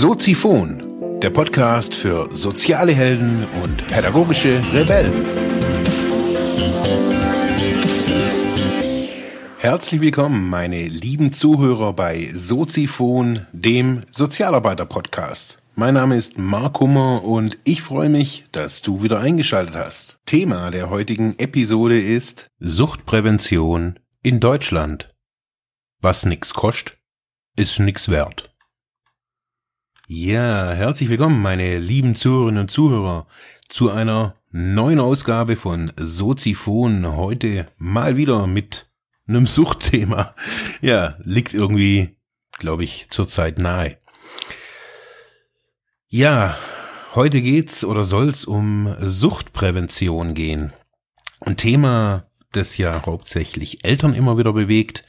Soziphon, der Podcast für soziale Helden und pädagogische Rebellen. Herzlich willkommen, meine lieben Zuhörer bei Soziphon, dem Sozialarbeiter-Podcast. Mein Name ist Mark Hummer und ich freue mich, dass du wieder eingeschaltet hast. Thema der heutigen Episode ist Suchtprävention in Deutschland. Was nix kostet, ist nix wert. Ja, herzlich willkommen, meine lieben Zuhörerinnen und Zuhörer, zu einer neuen Ausgabe von Soziphon. Heute mal wieder mit einem Suchtthema. Ja, liegt irgendwie, glaube ich, zurzeit nahe. Ja, heute geht's oder soll's um Suchtprävention gehen. Ein Thema, das ja hauptsächlich Eltern immer wieder bewegt.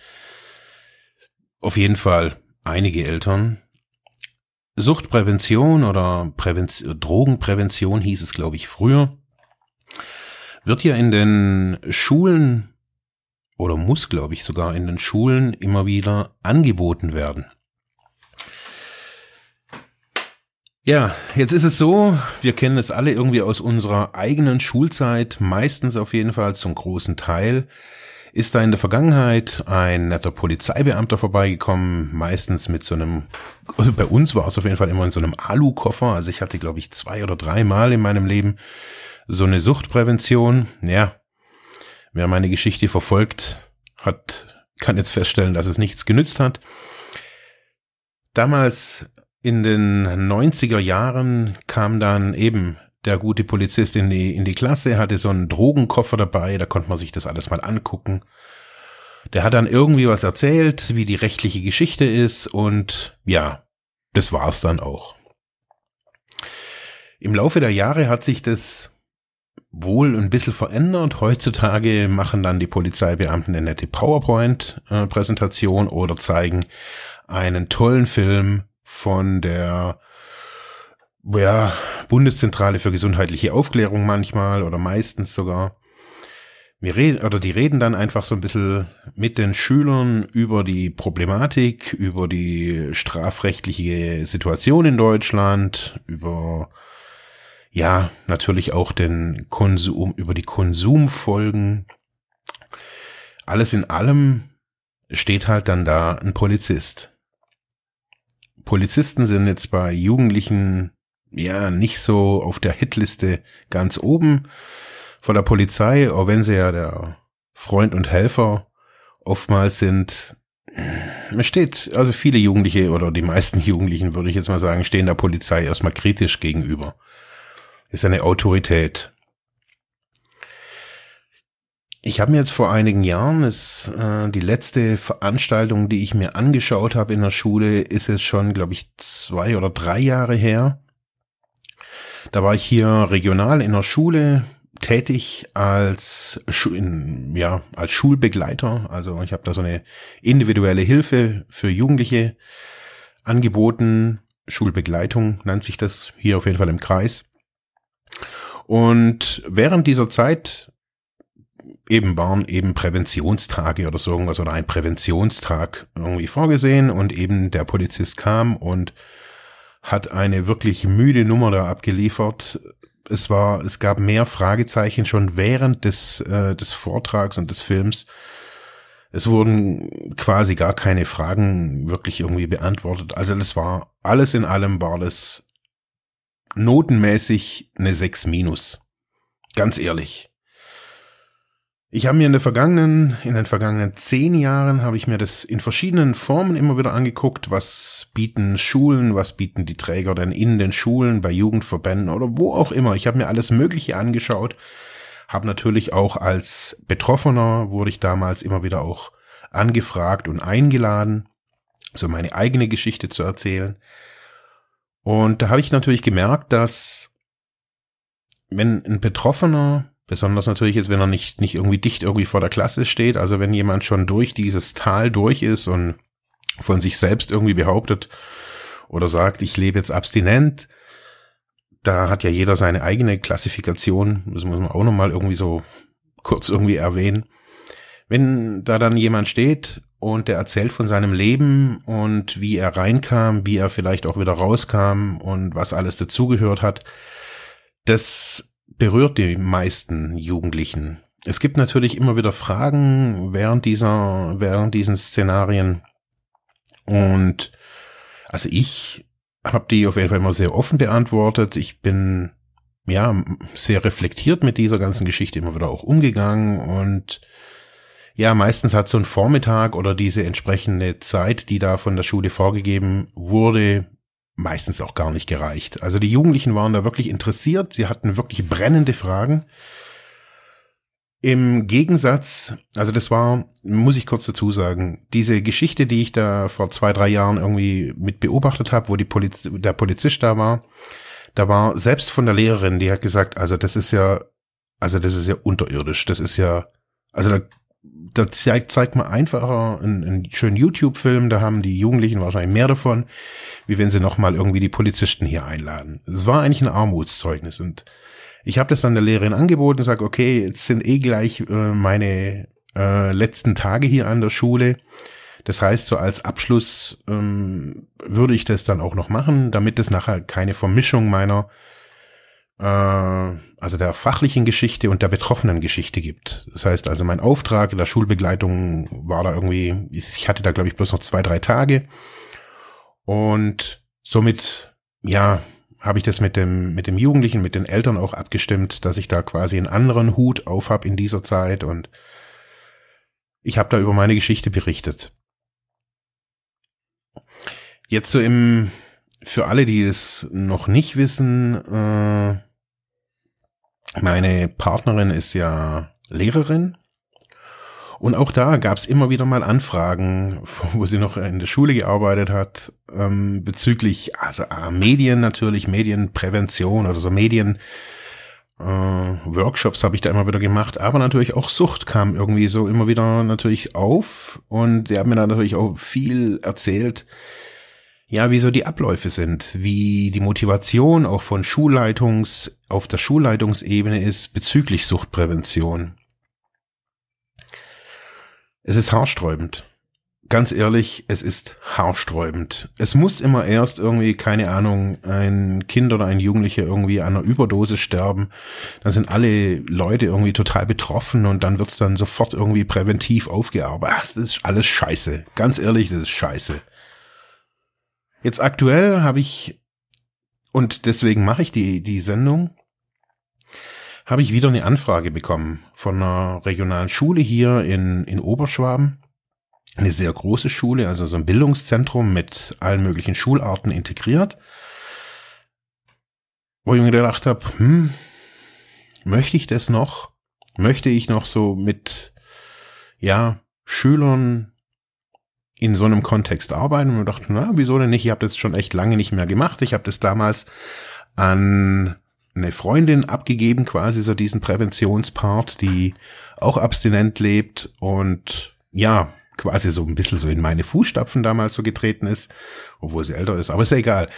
Auf jeden Fall einige Eltern. Suchtprävention oder Prävention, Drogenprävention hieß es, glaube ich, früher, wird ja in den Schulen oder muss, glaube ich, sogar in den Schulen immer wieder angeboten werden. Ja, jetzt ist es so, wir kennen es alle irgendwie aus unserer eigenen Schulzeit, meistens auf jeden Fall zum großen Teil. Ist da in der Vergangenheit ein netter Polizeibeamter vorbeigekommen, meistens mit so einem, also bei uns war es auf jeden Fall immer in so einem Alu-Koffer. Also ich hatte, glaube ich, zwei oder drei Mal in meinem Leben so eine Suchtprävention. Ja, wer meine Geschichte verfolgt, hat, kann jetzt feststellen, dass es nichts genützt hat. Damals in den 90er Jahren kam dann eben der gute Polizist in die, in die Klasse, hatte so einen Drogenkoffer dabei, da konnte man sich das alles mal angucken. Der hat dann irgendwie was erzählt, wie die rechtliche Geschichte ist und ja, das war's dann auch. Im Laufe der Jahre hat sich das wohl ein bisschen verändert. Heutzutage machen dann die Polizeibeamten eine nette PowerPoint-Präsentation oder zeigen einen tollen Film von der ja, Bundeszentrale für gesundheitliche Aufklärung manchmal oder meistens sogar. Wir reden, oder die reden dann einfach so ein bisschen mit den Schülern über die Problematik, über die strafrechtliche Situation in Deutschland, über, ja, natürlich auch den Konsum, über die Konsumfolgen. Alles in allem steht halt dann da ein Polizist. Polizisten sind jetzt bei Jugendlichen ja nicht so auf der Hitliste ganz oben von der Polizei, auch wenn sie ja der Freund und Helfer oftmals sind. Es steht, also viele Jugendliche oder die meisten Jugendlichen, würde ich jetzt mal sagen, stehen der Polizei erstmal kritisch gegenüber. Ist eine Autorität. Ich habe mir jetzt vor einigen Jahren, ist, äh, die letzte Veranstaltung, die ich mir angeschaut habe in der Schule, ist jetzt schon, glaube ich, zwei oder drei Jahre her. Da war ich hier regional in der Schule tätig als in, ja als Schulbegleiter. Also ich habe da so eine individuelle Hilfe für Jugendliche angeboten. Schulbegleitung nennt sich das hier auf jeden Fall im Kreis. Und während dieser Zeit eben waren eben Präventionstage oder so irgendwas oder ein Präventionstag irgendwie vorgesehen und eben der Polizist kam und hat eine wirklich müde Nummer da abgeliefert. Es war, es gab mehr Fragezeichen schon während des, äh, des Vortrags und des Films. Es wurden quasi gar keine Fragen wirklich irgendwie beantwortet. Also es war alles in allem war das notenmäßig eine 6 minus. Ganz ehrlich. Ich habe mir in der vergangenen, in den vergangenen zehn Jahren habe ich mir das in verschiedenen Formen immer wieder angeguckt. Was bieten Schulen, was bieten die Träger denn in den Schulen, bei Jugendverbänden oder wo auch immer. Ich habe mir alles Mögliche angeschaut. Habe natürlich auch als Betroffener wurde ich damals immer wieder auch angefragt und eingeladen, so meine eigene Geschichte zu erzählen. Und da habe ich natürlich gemerkt, dass wenn ein Betroffener Besonders natürlich ist, wenn er nicht, nicht irgendwie dicht irgendwie vor der Klasse steht. Also wenn jemand schon durch dieses Tal durch ist und von sich selbst irgendwie behauptet oder sagt, ich lebe jetzt abstinent, da hat ja jeder seine eigene Klassifikation. Das muss man auch nochmal irgendwie so kurz irgendwie erwähnen. Wenn da dann jemand steht und der erzählt von seinem Leben und wie er reinkam, wie er vielleicht auch wieder rauskam und was alles dazugehört hat. Das berührt die meisten Jugendlichen. Es gibt natürlich immer wieder Fragen während dieser, während diesen Szenarien. Und also ich habe die auf jeden Fall immer sehr offen beantwortet. Ich bin ja sehr reflektiert mit dieser ganzen Geschichte immer wieder auch umgegangen und ja, meistens hat so ein Vormittag oder diese entsprechende Zeit, die da von der Schule vorgegeben wurde, meistens auch gar nicht gereicht. Also die Jugendlichen waren da wirklich interessiert, sie hatten wirklich brennende Fragen. Im Gegensatz, also das war, muss ich kurz dazu sagen, diese Geschichte, die ich da vor zwei, drei Jahren irgendwie mit beobachtet habe, wo die Poliz der Polizist da war, da war selbst von der Lehrerin, die hat gesagt, also das ist ja, also das ist ja unterirdisch, das ist ja, also da da zeigt, zeigt man einfacher einen, einen schönen YouTube-Film, da haben die Jugendlichen wahrscheinlich mehr davon, wie wenn sie nochmal irgendwie die Polizisten hier einladen. Es war eigentlich ein Armutszeugnis und ich habe das dann der Lehrerin angeboten und sage, okay, jetzt sind eh gleich äh, meine äh, letzten Tage hier an der Schule. Das heißt, so als Abschluss ähm, würde ich das dann auch noch machen, damit es nachher keine Vermischung meiner also der fachlichen Geschichte und der betroffenen Geschichte gibt. Das heißt also, mein Auftrag in der Schulbegleitung war da irgendwie, ich hatte da glaube ich bloß noch zwei, drei Tage. Und somit, ja, habe ich das mit dem, mit dem Jugendlichen, mit den Eltern auch abgestimmt, dass ich da quasi einen anderen Hut auf habe in dieser Zeit und ich habe da über meine Geschichte berichtet. Jetzt so im, für alle, die es noch nicht wissen, äh, meine Partnerin ist ja Lehrerin und auch da gab es immer wieder mal Anfragen, wo sie noch in der Schule gearbeitet hat, ähm, bezüglich also äh, Medien natürlich, Medienprävention oder so Medien. Äh, Workshops habe ich da immer wieder gemacht, aber natürlich auch Sucht kam irgendwie so immer wieder natürlich auf und der hat mir da natürlich auch viel erzählt, ja, wie so die Abläufe sind, wie die Motivation auch von Schulleitungs, auf der Schulleitungsebene ist bezüglich Suchtprävention. Es ist haarsträubend. Ganz ehrlich, es ist haarsträubend. Es muss immer erst irgendwie, keine Ahnung, ein Kind oder ein Jugendlicher irgendwie an einer Überdosis sterben. Dann sind alle Leute irgendwie total betroffen und dann wird's dann sofort irgendwie präventiv aufgearbeitet. Ach, das ist alles scheiße. Ganz ehrlich, das ist scheiße. Jetzt aktuell habe ich, und deswegen mache ich die, die Sendung, habe ich wieder eine Anfrage bekommen von einer regionalen Schule hier in, in Oberschwaben. Eine sehr große Schule, also so ein Bildungszentrum mit allen möglichen Schularten integriert. Wo ich mir gedacht habe, hm, möchte ich das noch? Möchte ich noch so mit, ja, Schülern in so einem Kontext arbeiten und dachte, na, wieso denn nicht? Ich habe das schon echt lange nicht mehr gemacht. Ich habe das damals an eine Freundin abgegeben, quasi so diesen Präventionspart, die auch abstinent lebt und ja, quasi so ein bisschen so in meine Fußstapfen damals so getreten ist, obwohl sie älter ist, aber ist ja egal.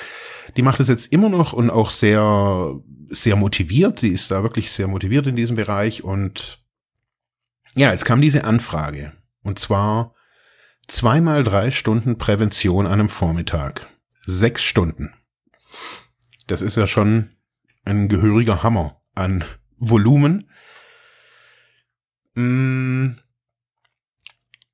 Die macht es jetzt immer noch und auch sehr, sehr motiviert. Sie ist da wirklich sehr motiviert in diesem Bereich und ja, jetzt kam diese Anfrage und zwar Zweimal drei Stunden Prävention an einem Vormittag. Sechs Stunden. Das ist ja schon ein gehöriger Hammer an Volumen. Mm.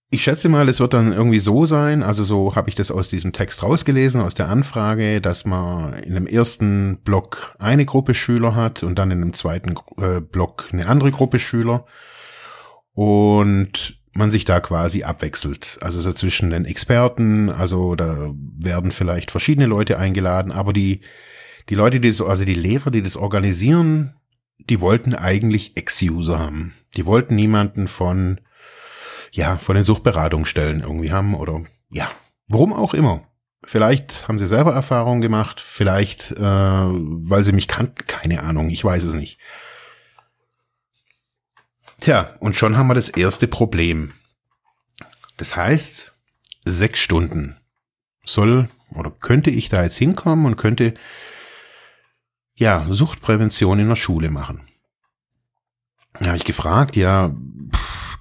Ich schätze mal, es wird dann irgendwie so sein, also so habe ich das aus diesem Text rausgelesen, aus der Anfrage, dass man in dem ersten Block eine Gruppe Schüler hat und dann in dem zweiten äh, Block eine andere Gruppe Schüler. Und man sich da quasi abwechselt. Also so zwischen den Experten, also da werden vielleicht verschiedene Leute eingeladen, aber die, die Leute, die das, also die Lehrer, die das organisieren, die wollten eigentlich Ex-User haben. Die wollten niemanden von, ja, von den Suchtberatungsstellen irgendwie haben oder, ja, warum auch immer. Vielleicht haben sie selber Erfahrungen gemacht, vielleicht, äh, weil sie mich kannten, keine Ahnung, ich weiß es nicht. Tja, und schon haben wir das erste Problem. Das heißt, sechs Stunden soll oder könnte ich da jetzt hinkommen und könnte ja Suchtprävention in der Schule machen. Da habe ich gefragt, ja,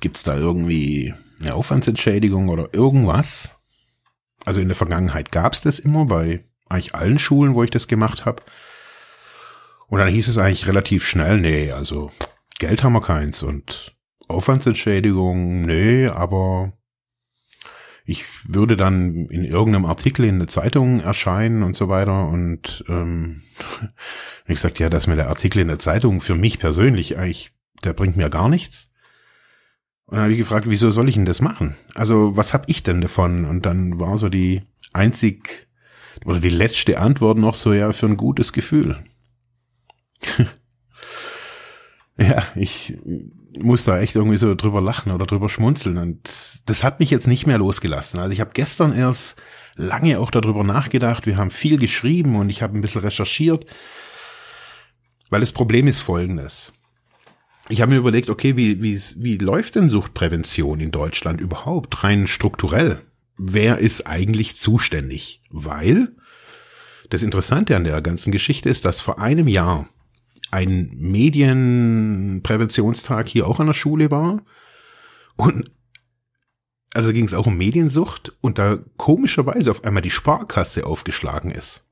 gibt's da irgendwie eine Aufwandsentschädigung oder irgendwas. Also in der Vergangenheit gab es das immer bei eigentlich allen Schulen, wo ich das gemacht habe. Und dann hieß es eigentlich relativ schnell, nee, also Geld haben wir keins und Aufwandsentschädigung, nee, aber ich würde dann in irgendeinem Artikel in der Zeitung erscheinen und so weiter. Und ähm, wie gesagt, ja, dass mir der Artikel in der Zeitung für mich persönlich eigentlich, der bringt mir gar nichts. Und dann habe ich gefragt, wieso soll ich denn das machen? Also was habe ich denn davon? Und dann war so die einzig oder die letzte Antwort noch so, ja, für ein gutes Gefühl. Ja, ich muss da echt irgendwie so drüber lachen oder drüber schmunzeln. Und das hat mich jetzt nicht mehr losgelassen. Also ich habe gestern erst lange auch darüber nachgedacht. Wir haben viel geschrieben und ich habe ein bisschen recherchiert. Weil das Problem ist folgendes. Ich habe mir überlegt, okay, wie, wie, wie läuft denn Suchtprävention in Deutschland überhaupt, rein strukturell? Wer ist eigentlich zuständig? Weil das Interessante an der ganzen Geschichte ist, dass vor einem Jahr ein Medienpräventionstag hier auch an der Schule war. Und also ging es auch um Mediensucht und da komischerweise auf einmal die Sparkasse aufgeschlagen ist.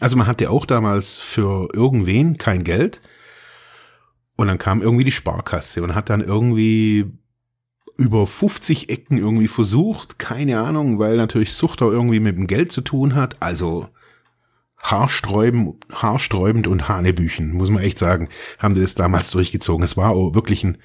Also man hatte auch damals für irgendwen kein Geld und dann kam irgendwie die Sparkasse und hat dann irgendwie über 50 Ecken irgendwie versucht, keine Ahnung, weil natürlich Sucht auch irgendwie mit dem Geld zu tun hat. Also haarsträubend, haarsträubend und Hanebüchen, muss man echt sagen, haben die das damals durchgezogen. Es war wirklich ein,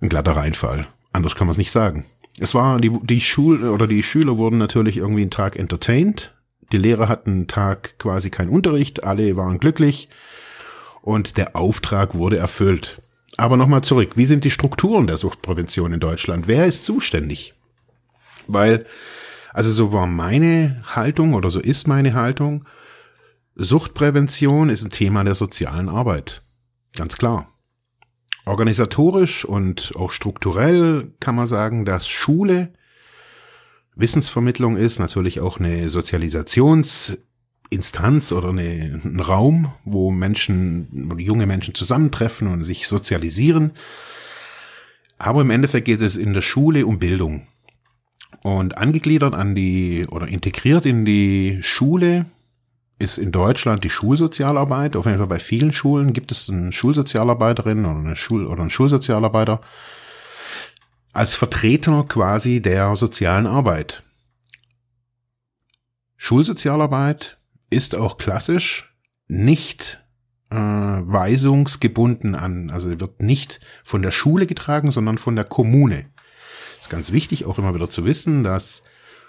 ein glatter Reinfall. Anders kann man es nicht sagen. Es war, die, die Schul- oder die Schüler wurden natürlich irgendwie einen Tag entertained. Die Lehrer hatten einen Tag quasi keinen Unterricht. Alle waren glücklich. Und der Auftrag wurde erfüllt. Aber nochmal zurück. Wie sind die Strukturen der Suchtprävention in Deutschland? Wer ist zuständig? Weil also so war meine Haltung oder so ist meine Haltung. Suchtprävention ist ein Thema der sozialen Arbeit. Ganz klar. Organisatorisch und auch strukturell kann man sagen, dass Schule Wissensvermittlung ist, natürlich auch eine Sozialisationsinstanz oder eine, ein Raum, wo Menschen, junge Menschen zusammentreffen und sich sozialisieren. Aber im Endeffekt geht es in der Schule um Bildung. Und angegliedert an die oder integriert in die Schule ist in Deutschland die Schulsozialarbeit. Auf jeden Fall bei vielen Schulen gibt es eine Schulsozialarbeiterin oder eine Schul oder einen Schulsozialarbeiter als Vertreter quasi der sozialen Arbeit. Schulsozialarbeit ist auch klassisch nicht äh, weisungsgebunden an, also wird nicht von der Schule getragen, sondern von der Kommune ganz wichtig, auch immer wieder zu wissen, dass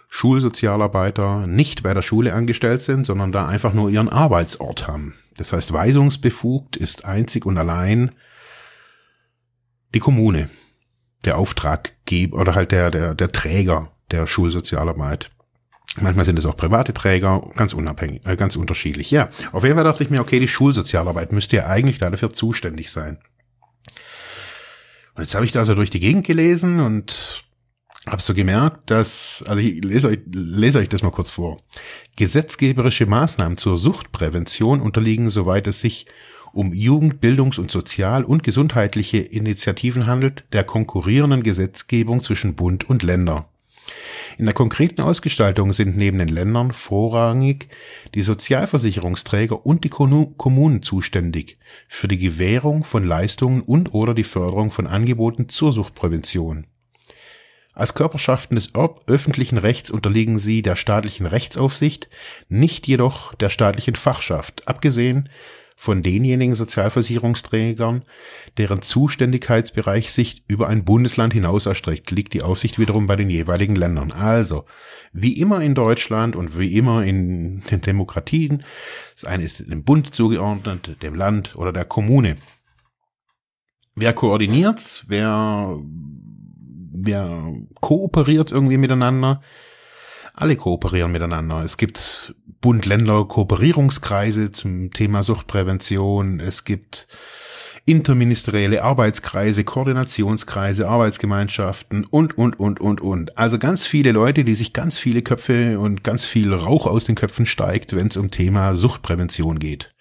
Schulsozialarbeiter nicht bei der Schule angestellt sind, sondern da einfach nur ihren Arbeitsort haben. Das heißt, weisungsbefugt ist einzig und allein die Kommune, der Auftraggeber oder halt der, der, der Träger der Schulsozialarbeit. Manchmal sind es auch private Träger, ganz unabhängig, äh, ganz unterschiedlich. Ja, auf jeden Fall dachte ich mir, okay, die Schulsozialarbeit müsste ja eigentlich dafür zuständig sein. Und jetzt habe ich da so durch die Gegend gelesen und habe so gemerkt, dass, also ich lese euch, lese euch das mal kurz vor. Gesetzgeberische Maßnahmen zur Suchtprävention unterliegen, soweit es sich um Jugend-, Bildungs- und Sozial- und gesundheitliche Initiativen handelt, der konkurrierenden Gesetzgebung zwischen Bund und Länder. In der konkreten Ausgestaltung sind neben den Ländern vorrangig die Sozialversicherungsträger und die Kommunen zuständig für die Gewährung von Leistungen und oder die Förderung von Angeboten zur Suchtprävention. Als Körperschaften des öffentlichen Rechts unterliegen sie der staatlichen Rechtsaufsicht, nicht jedoch der staatlichen Fachschaft, abgesehen von denjenigen Sozialversicherungsträgern, deren Zuständigkeitsbereich sich über ein Bundesland hinaus erstreckt, liegt die Aufsicht wiederum bei den jeweiligen Ländern. Also, wie immer in Deutschland und wie immer in den Demokratien, das eine ist dem Bund zugeordnet, dem Land oder der Kommune. Wer koordiniert's? Wer wer kooperiert irgendwie miteinander? Alle kooperieren miteinander. Es gibt Bund-Länder-Kooperierungskreise zum Thema Suchtprävention. Es gibt interministerielle Arbeitskreise, Koordinationskreise, Arbeitsgemeinschaften und, und, und, und, und. Also ganz viele Leute, die sich ganz viele Köpfe und ganz viel Rauch aus den Köpfen steigt, wenn es um Thema Suchtprävention geht.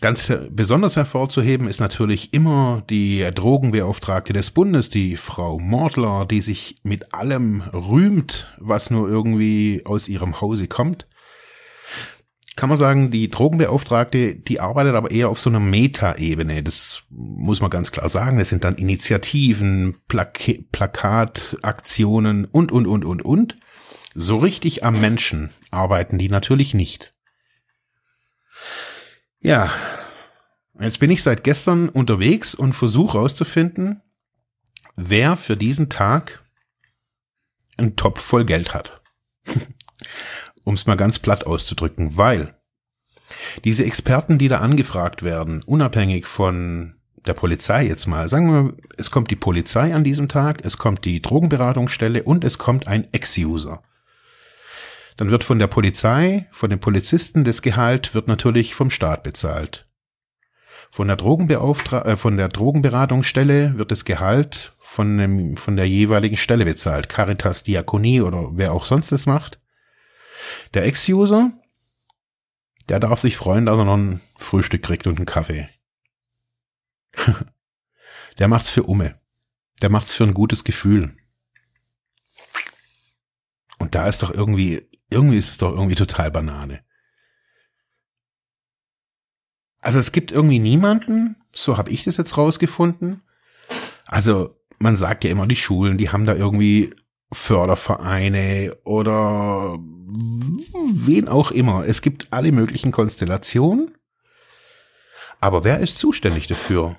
Ganz besonders hervorzuheben ist natürlich immer die Drogenbeauftragte des Bundes, die Frau Mordler, die sich mit allem rühmt, was nur irgendwie aus ihrem Hause kommt. Kann man sagen, die Drogenbeauftragte, die arbeitet aber eher auf so einer Meta-Ebene. Das muss man ganz klar sagen. Das sind dann Initiativen, Plak Plakataktionen und, und, und, und, und. So richtig am Menschen arbeiten die natürlich nicht. Ja, jetzt bin ich seit gestern unterwegs und versuche herauszufinden, wer für diesen Tag einen Topf voll Geld hat. um es mal ganz platt auszudrücken, weil diese Experten, die da angefragt werden, unabhängig von der Polizei jetzt mal, sagen wir, es kommt die Polizei an diesem Tag, es kommt die Drogenberatungsstelle und es kommt ein Ex-User. Dann wird von der Polizei, von den Polizisten das Gehalt wird natürlich vom Staat bezahlt. Von der Drogenbeauftra äh, von der Drogenberatungsstelle wird das Gehalt von dem, von der jeweiligen Stelle bezahlt. Caritas, Diakonie oder wer auch sonst das macht. Der Ex-User, der darf sich freuen, dass er noch ein Frühstück kriegt und einen Kaffee. der macht's für Umme. Der macht's für ein gutes Gefühl. Und da ist doch irgendwie irgendwie ist es doch irgendwie total Banane. Also es gibt irgendwie niemanden, so habe ich das jetzt rausgefunden. Also man sagt ja immer, die Schulen, die haben da irgendwie Fördervereine oder wen auch immer. Es gibt alle möglichen Konstellationen. Aber wer ist zuständig dafür?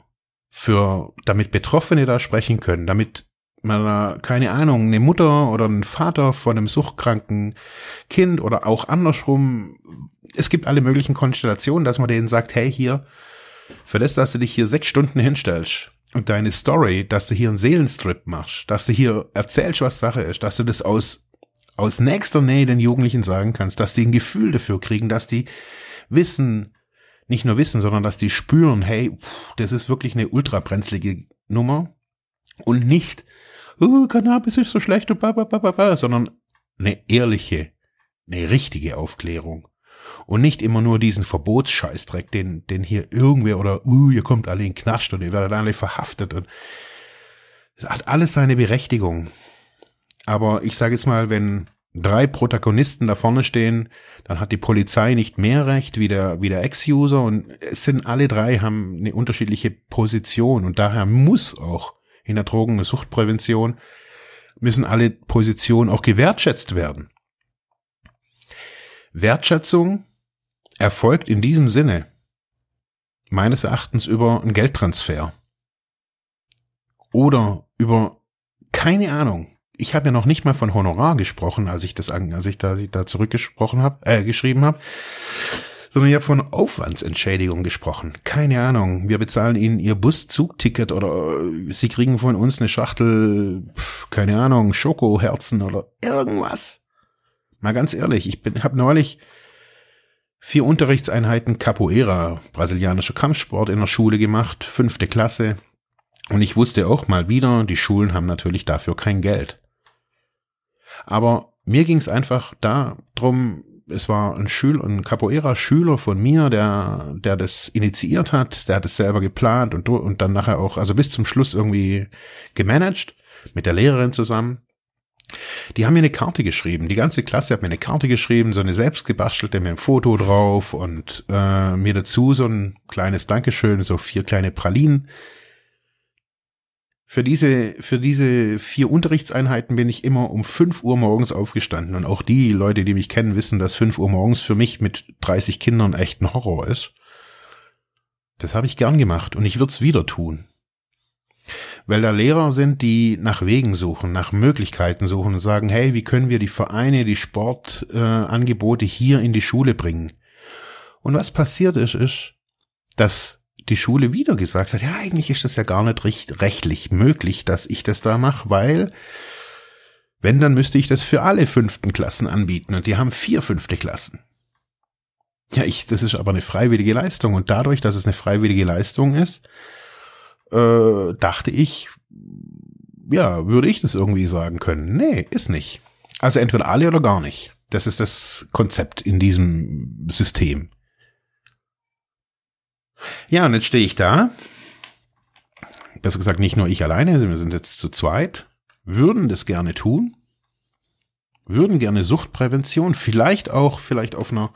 Für, damit Betroffene da sprechen können, damit man, keine Ahnung, eine Mutter oder ein Vater von einem suchtkranken Kind oder auch andersrum. Es gibt alle möglichen Konstellationen, dass man denen sagt, hey, hier, für das, dass du dich hier sechs Stunden hinstellst und deine Story, dass du hier einen Seelenstrip machst, dass du hier erzählst, was Sache ist, dass du das aus, aus nächster Nähe den Jugendlichen sagen kannst, dass die ein Gefühl dafür kriegen, dass die wissen, nicht nur wissen, sondern dass die spüren, hey, das ist wirklich eine ultrabrenzlige Nummer und nicht, oh, Cannabis ist so schlecht und ba, ba, ba, ba, ba, sondern eine ehrliche, eine richtige Aufklärung. Und nicht immer nur diesen Verbotsscheißdreck, den, den hier irgendwer oder, uh, ihr kommt alle in Knast und ihr werdet alle verhaftet und das hat alles seine Berechtigung. Aber ich sage jetzt mal, wenn drei Protagonisten da vorne stehen, dann hat die Polizei nicht mehr Recht wie der, wie der Ex-User und es sind alle drei haben eine unterschiedliche Position und daher muss auch in der Drogen- und Suchtprävention müssen alle Positionen auch gewertschätzt werden. Wertschätzung erfolgt in diesem Sinne meines Erachtens über einen Geldtransfer oder über keine Ahnung. Ich habe ja noch nicht mal von Honorar gesprochen, als ich das als ich da, als ich da zurückgesprochen habe, äh, geschrieben habe sondern ich habe von Aufwandsentschädigung gesprochen. Keine Ahnung, wir bezahlen ihnen ihr Buszugticket oder äh, sie kriegen von uns eine Schachtel, keine Ahnung, Schokoherzen oder irgendwas. Mal ganz ehrlich, ich bin, habe neulich vier Unterrichtseinheiten Capoeira, brasilianischer Kampfsport in der Schule gemacht, fünfte Klasse. Und ich wusste auch mal wieder, die Schulen haben natürlich dafür kein Geld. Aber mir ging es einfach da drum, es war ein Schüler, ein Capoeira-Schüler von mir, der, der das initiiert hat, der hat es selber geplant und, und dann nachher auch, also bis zum Schluss irgendwie gemanagt, mit der Lehrerin zusammen. Die haben mir eine Karte geschrieben. Die ganze Klasse hat mir eine Karte geschrieben, so eine selbstgebastelte mit einem Foto drauf und äh, mir dazu so ein kleines Dankeschön, so vier kleine Pralinen für diese, für diese vier Unterrichtseinheiten bin ich immer um fünf Uhr morgens aufgestanden. Und auch die Leute, die mich kennen, wissen, dass fünf Uhr morgens für mich mit 30 Kindern echt ein Horror ist. Das habe ich gern gemacht und ich würde es wieder tun. Weil da Lehrer sind, die nach Wegen suchen, nach Möglichkeiten suchen und sagen, hey, wie können wir die Vereine, die Sportangebote äh, hier in die Schule bringen? Und was passiert ist, ist, dass die Schule wieder gesagt hat, ja, eigentlich ist das ja gar nicht recht, rechtlich möglich, dass ich das da mache, weil wenn, dann müsste ich das für alle fünften Klassen anbieten und die haben vier fünfte Klassen. Ja, ich, das ist aber eine freiwillige Leistung und dadurch, dass es eine freiwillige Leistung ist, äh, dachte ich, ja, würde ich das irgendwie sagen können. Nee, ist nicht. Also entweder alle oder gar nicht. Das ist das Konzept in diesem System. Ja, und jetzt stehe ich da. Besser gesagt, nicht nur ich alleine, wir sind jetzt zu zweit, würden das gerne tun, würden gerne Suchtprävention, vielleicht auch, vielleicht auf einer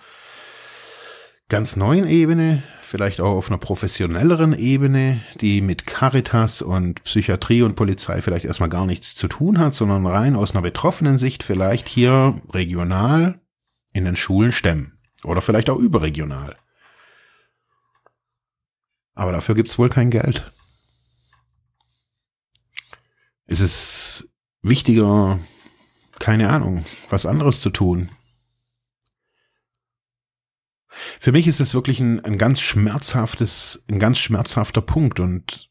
ganz neuen Ebene, vielleicht auch auf einer professionelleren Ebene, die mit Caritas und Psychiatrie und Polizei vielleicht erstmal gar nichts zu tun hat, sondern rein aus einer betroffenen Sicht vielleicht hier regional in den Schulen stemmen. Oder vielleicht auch überregional. Aber dafür gibt's wohl kein Geld. Es ist wichtiger, keine Ahnung, was anderes zu tun. Für mich ist es wirklich ein, ein ganz schmerzhaftes, ein ganz schmerzhafter Punkt und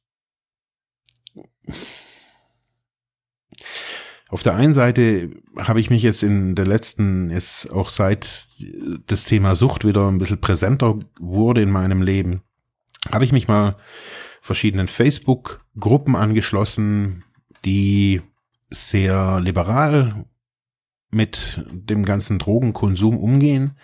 auf der einen Seite habe ich mich jetzt in der letzten, ist auch seit das Thema Sucht wieder ein bisschen präsenter wurde in meinem Leben, habe ich mich mal verschiedenen Facebook-Gruppen angeschlossen, die sehr liberal mit dem ganzen Drogenkonsum umgehen.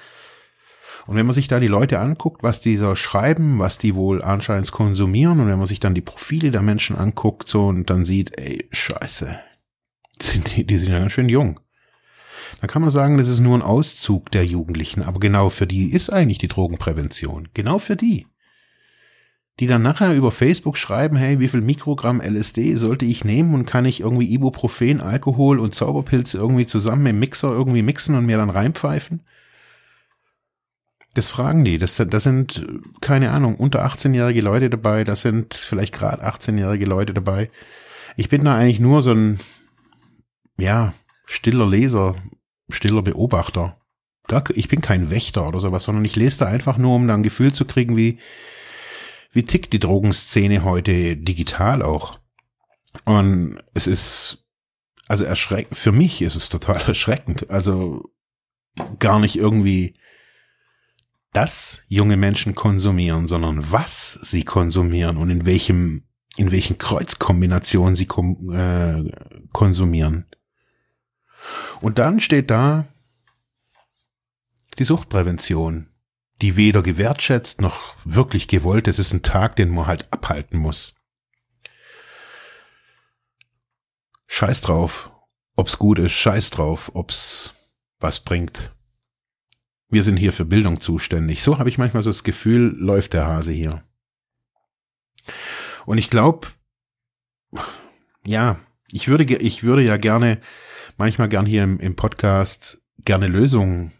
Und wenn man sich da die Leute anguckt, was die so schreiben, was die wohl anscheinend konsumieren, und wenn man sich dann die Profile der Menschen anguckt, so und dann sieht, ey, scheiße, die, die sind ja ganz schön jung. Dann kann man sagen, das ist nur ein Auszug der Jugendlichen, aber genau für die ist eigentlich die Drogenprävention. Genau für die die dann nachher über Facebook schreiben, hey, wie viel Mikrogramm LSD sollte ich nehmen und kann ich irgendwie Ibuprofen, Alkohol und Zauberpilze irgendwie zusammen im Mixer irgendwie mixen und mir dann reinpfeifen? Das fragen die. Das, das sind, keine Ahnung, unter 18-jährige Leute dabei. Das sind vielleicht gerade 18-jährige Leute dabei. Ich bin da eigentlich nur so ein, ja, stiller Leser, stiller Beobachter. Ich bin kein Wächter oder sowas, sondern ich lese da einfach nur, um da ein Gefühl zu kriegen, wie, wie tickt die Drogenszene heute digital auch? Und es ist, also erschreckend, für mich ist es total erschreckend. Also gar nicht irgendwie, dass junge Menschen konsumieren, sondern was sie konsumieren und in welchem, in welchen Kreuzkombinationen sie äh, konsumieren. Und dann steht da die Suchtprävention die weder gewertschätzt noch wirklich gewollt. Es ist ein Tag, den man halt abhalten muss. Scheiß drauf, ob's gut ist, scheiß drauf, ob's was bringt. Wir sind hier für Bildung zuständig. So habe ich manchmal so das Gefühl, läuft der Hase hier. Und ich glaube, ja, ich würde, ich würde ja gerne, manchmal gern hier im, im Podcast gerne Lösungen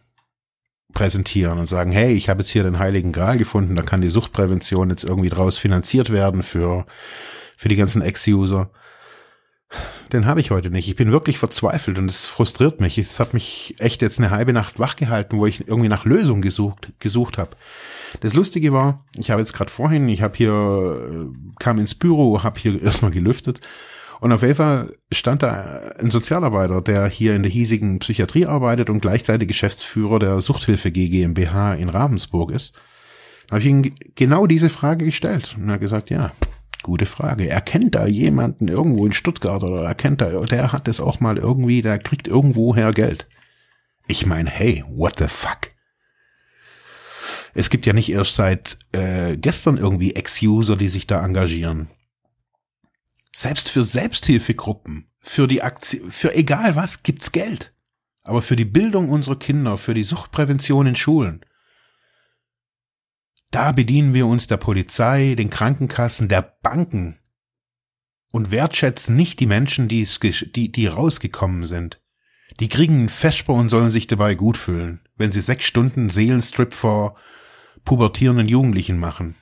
präsentieren und sagen, hey, ich habe jetzt hier den heiligen Gral gefunden, da kann die Suchtprävention jetzt irgendwie draus finanziert werden für, für die ganzen Ex-User. Den habe ich heute nicht. Ich bin wirklich verzweifelt und es frustriert mich. Es hat mich echt jetzt eine halbe Nacht wachgehalten, wo ich irgendwie nach Lösungen gesucht, gesucht habe. Das Lustige war, ich habe jetzt gerade vorhin, ich habe hier, äh, kam ins Büro, habe hier erstmal gelüftet und auf jeden Fall stand da ein Sozialarbeiter, der hier in der hiesigen Psychiatrie arbeitet und gleichzeitig Geschäftsführer der Suchthilfe GmbH in Ravensburg ist. Da habe ich ihm genau diese Frage gestellt und er hat gesagt, ja, gute Frage. Er kennt da jemanden irgendwo in Stuttgart oder er kennt da, der hat das auch mal irgendwie, der kriegt irgendwoher Geld. Ich meine, hey, what the fuck? Es gibt ja nicht erst seit äh, gestern irgendwie Ex-User, die sich da engagieren. Selbst für Selbsthilfegruppen, für die Aktion, für egal was gibt's Geld. Aber für die Bildung unserer Kinder, für die Suchtprävention in Schulen, da bedienen wir uns der Polizei, den Krankenkassen, der Banken und wertschätzen nicht die Menschen, die, die, rausgekommen sind. Die kriegen einen Vesper und sollen sich dabei gut fühlen, wenn sie sechs Stunden Seelenstrip vor pubertierenden Jugendlichen machen.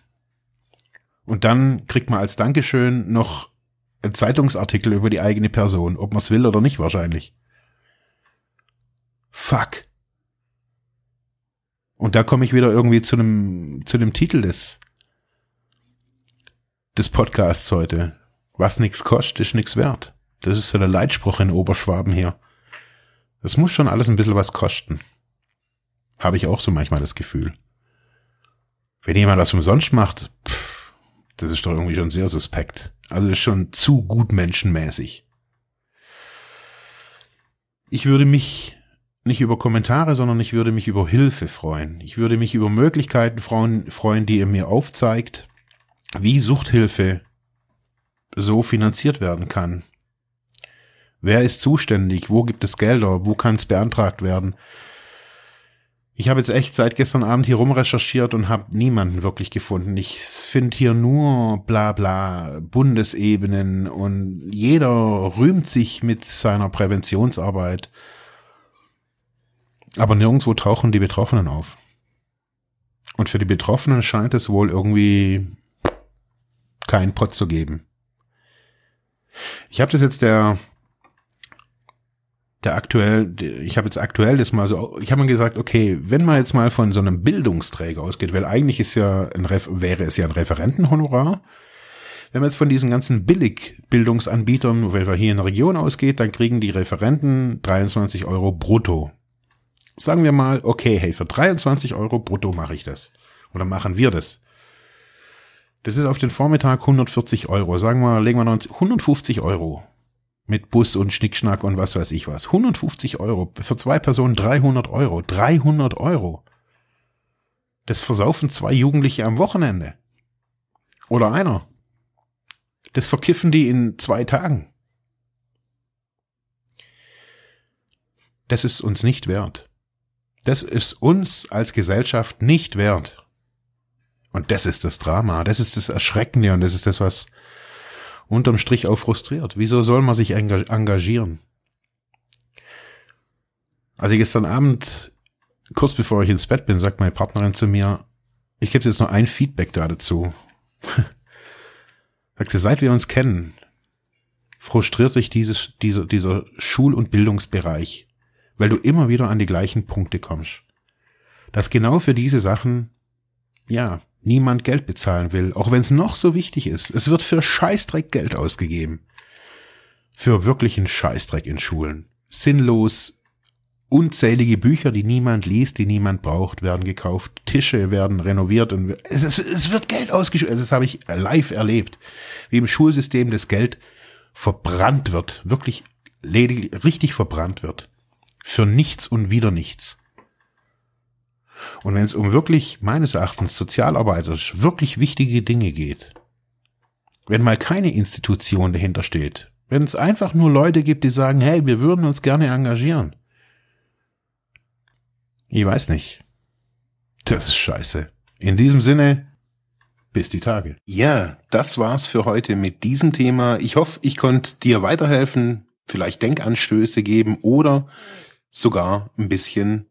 Und dann kriegt man als Dankeschön noch Zeitungsartikel über die eigene Person, ob man es will oder nicht wahrscheinlich. Fuck. Und da komme ich wieder irgendwie zu dem zu dem Titel des des Podcasts heute. Was nix kostet, ist nix wert. Das ist so der Leitspruch in Oberschwaben hier. Das muss schon alles ein bisschen was kosten. Habe ich auch so manchmal das Gefühl. Wenn jemand das umsonst macht, pff, das ist doch irgendwie schon sehr suspekt. Also ist schon zu gut menschenmäßig. Ich würde mich nicht über Kommentare, sondern ich würde mich über Hilfe freuen. Ich würde mich über Möglichkeiten freuen, die ihr mir aufzeigt, wie Suchthilfe so finanziert werden kann. Wer ist zuständig? Wo gibt es Gelder? Wo kann es beantragt werden? Ich habe jetzt echt seit gestern Abend hier rumrecherchiert und habe niemanden wirklich gefunden. Ich finde hier nur bla bla Bundesebenen und jeder rühmt sich mit seiner Präventionsarbeit. Aber nirgendwo tauchen die Betroffenen auf. Und für die Betroffenen scheint es wohl irgendwie keinen Pott zu geben. Ich habe das jetzt der der aktuell, ich habe jetzt aktuell das mal so, ich habe mir gesagt, okay, wenn man jetzt mal von so einem Bildungsträger ausgeht, weil eigentlich ist ja ein Ref, wäre es ja ein Referentenhonorar. Wenn man jetzt von diesen ganzen Billigbildungsanbietern, weil wir hier in der Region ausgeht, dann kriegen die Referenten 23 Euro brutto. Sagen wir mal, okay, hey, für 23 Euro brutto mache ich das. Oder machen wir das. Das ist auf den Vormittag 140 Euro. Sagen wir, legen wir 90, 150 Euro mit Bus und Schnickschnack und was weiß ich was. 150 Euro. Für zwei Personen 300 Euro. 300 Euro. Das versaufen zwei Jugendliche am Wochenende. Oder einer. Das verkiffen die in zwei Tagen. Das ist uns nicht wert. Das ist uns als Gesellschaft nicht wert. Und das ist das Drama, das ist das Erschreckende und das ist das, was unterm Strich auch frustriert. Wieso soll man sich engagieren? Also gestern Abend, kurz bevor ich ins Bett bin, sagt meine Partnerin zu mir, ich gebe jetzt noch ein Feedback da dazu. sagt sie, seit wir uns kennen, frustriert dich dieses, dieser, dieser Schul- und Bildungsbereich, weil du immer wieder an die gleichen Punkte kommst. Dass genau für diese Sachen, ja, niemand Geld bezahlen will, auch wenn es noch so wichtig ist. Es wird für Scheißdreck Geld ausgegeben. Für wirklichen Scheißdreck in Schulen. Sinnlos. Unzählige Bücher, die niemand liest, die niemand braucht, werden gekauft. Tische werden renoviert und es, es, es wird Geld ausgeschüttet. Also das habe ich live erlebt. Wie im Schulsystem das Geld verbrannt wird. Wirklich richtig verbrannt wird. Für nichts und wieder nichts. Und wenn es um wirklich, meines Erachtens, sozialarbeiterisch wirklich wichtige Dinge geht, wenn mal keine Institution dahinter steht, wenn es einfach nur Leute gibt, die sagen, hey, wir würden uns gerne engagieren. Ich weiß nicht. Das ist scheiße. In diesem Sinne, bis die Tage. Ja, das war's für heute mit diesem Thema. Ich hoffe, ich konnte dir weiterhelfen, vielleicht Denkanstöße geben oder sogar ein bisschen